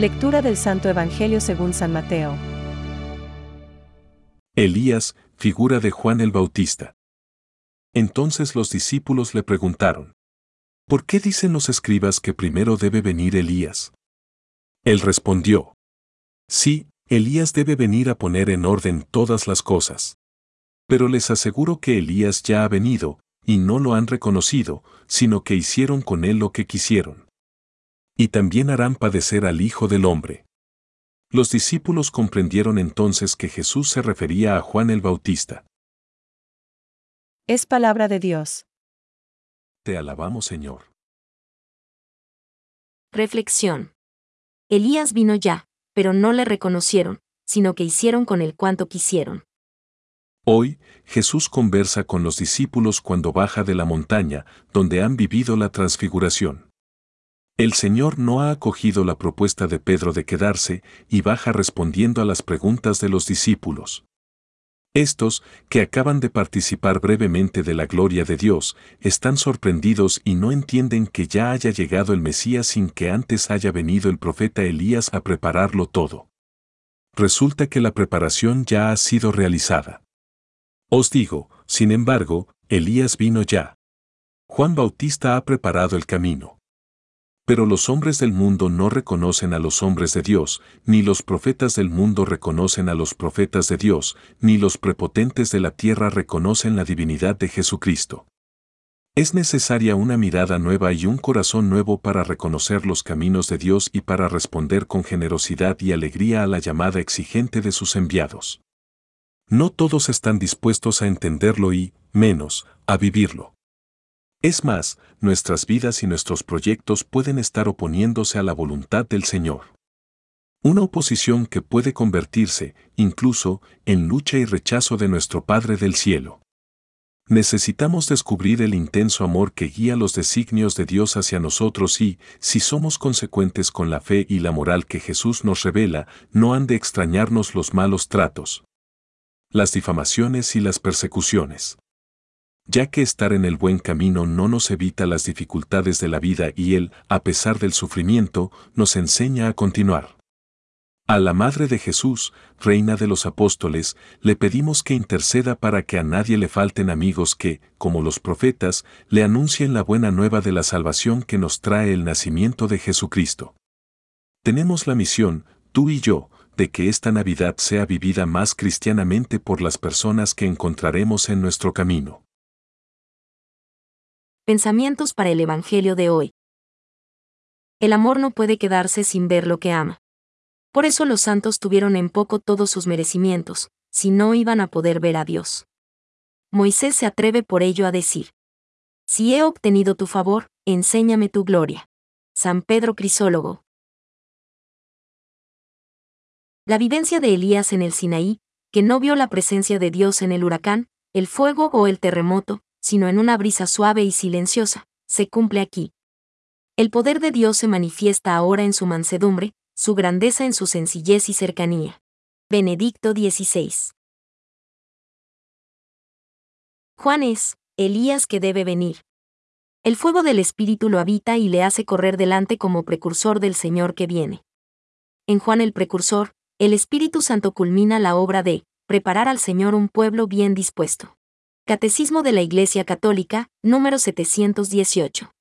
Lectura del Santo Evangelio según San Mateo. Elías, figura de Juan el Bautista. Entonces los discípulos le preguntaron, ¿por qué dicen los escribas que primero debe venir Elías? Él respondió, sí, Elías debe venir a poner en orden todas las cosas. Pero les aseguro que Elías ya ha venido, y no lo han reconocido, sino que hicieron con él lo que quisieron. Y también harán padecer al Hijo del Hombre. Los discípulos comprendieron entonces que Jesús se refería a Juan el Bautista. Es palabra de Dios. Te alabamos, Señor. Reflexión. Elías vino ya, pero no le reconocieron, sino que hicieron con él cuanto quisieron. Hoy, Jesús conversa con los discípulos cuando baja de la montaña, donde han vivido la transfiguración. El Señor no ha acogido la propuesta de Pedro de quedarse y baja respondiendo a las preguntas de los discípulos. Estos, que acaban de participar brevemente de la gloria de Dios, están sorprendidos y no entienden que ya haya llegado el Mesías sin que antes haya venido el profeta Elías a prepararlo todo. Resulta que la preparación ya ha sido realizada. Os digo, sin embargo, Elías vino ya. Juan Bautista ha preparado el camino. Pero los hombres del mundo no reconocen a los hombres de Dios, ni los profetas del mundo reconocen a los profetas de Dios, ni los prepotentes de la tierra reconocen la divinidad de Jesucristo. Es necesaria una mirada nueva y un corazón nuevo para reconocer los caminos de Dios y para responder con generosidad y alegría a la llamada exigente de sus enviados. No todos están dispuestos a entenderlo y, menos, a vivirlo. Es más, nuestras vidas y nuestros proyectos pueden estar oponiéndose a la voluntad del Señor. Una oposición que puede convertirse, incluso, en lucha y rechazo de nuestro Padre del Cielo. Necesitamos descubrir el intenso amor que guía los designios de Dios hacia nosotros y, si somos consecuentes con la fe y la moral que Jesús nos revela, no han de extrañarnos los malos tratos, las difamaciones y las persecuciones ya que estar en el buen camino no nos evita las dificultades de la vida y Él, a pesar del sufrimiento, nos enseña a continuar. A la Madre de Jesús, Reina de los Apóstoles, le pedimos que interceda para que a nadie le falten amigos que, como los profetas, le anuncien la buena nueva de la salvación que nos trae el nacimiento de Jesucristo. Tenemos la misión, tú y yo, de que esta Navidad sea vivida más cristianamente por las personas que encontraremos en nuestro camino. Pensamientos para el Evangelio de hoy. El amor no puede quedarse sin ver lo que ama. Por eso los santos tuvieron en poco todos sus merecimientos, si no iban a poder ver a Dios. Moisés se atreve por ello a decir, Si he obtenido tu favor, enséñame tu gloria. San Pedro Crisólogo. La vivencia de Elías en el Sinaí, que no vio la presencia de Dios en el huracán, el fuego o el terremoto, sino en una brisa suave y silenciosa, se cumple aquí. El poder de Dios se manifiesta ahora en su mansedumbre, su grandeza en su sencillez y cercanía. Benedicto XVI. Juan es, Elías que debe venir. El fuego del Espíritu lo habita y le hace correr delante como precursor del Señor que viene. En Juan el precursor, el Espíritu Santo culmina la obra de preparar al Señor un pueblo bien dispuesto. Catecismo de la Iglesia Católica, número 718.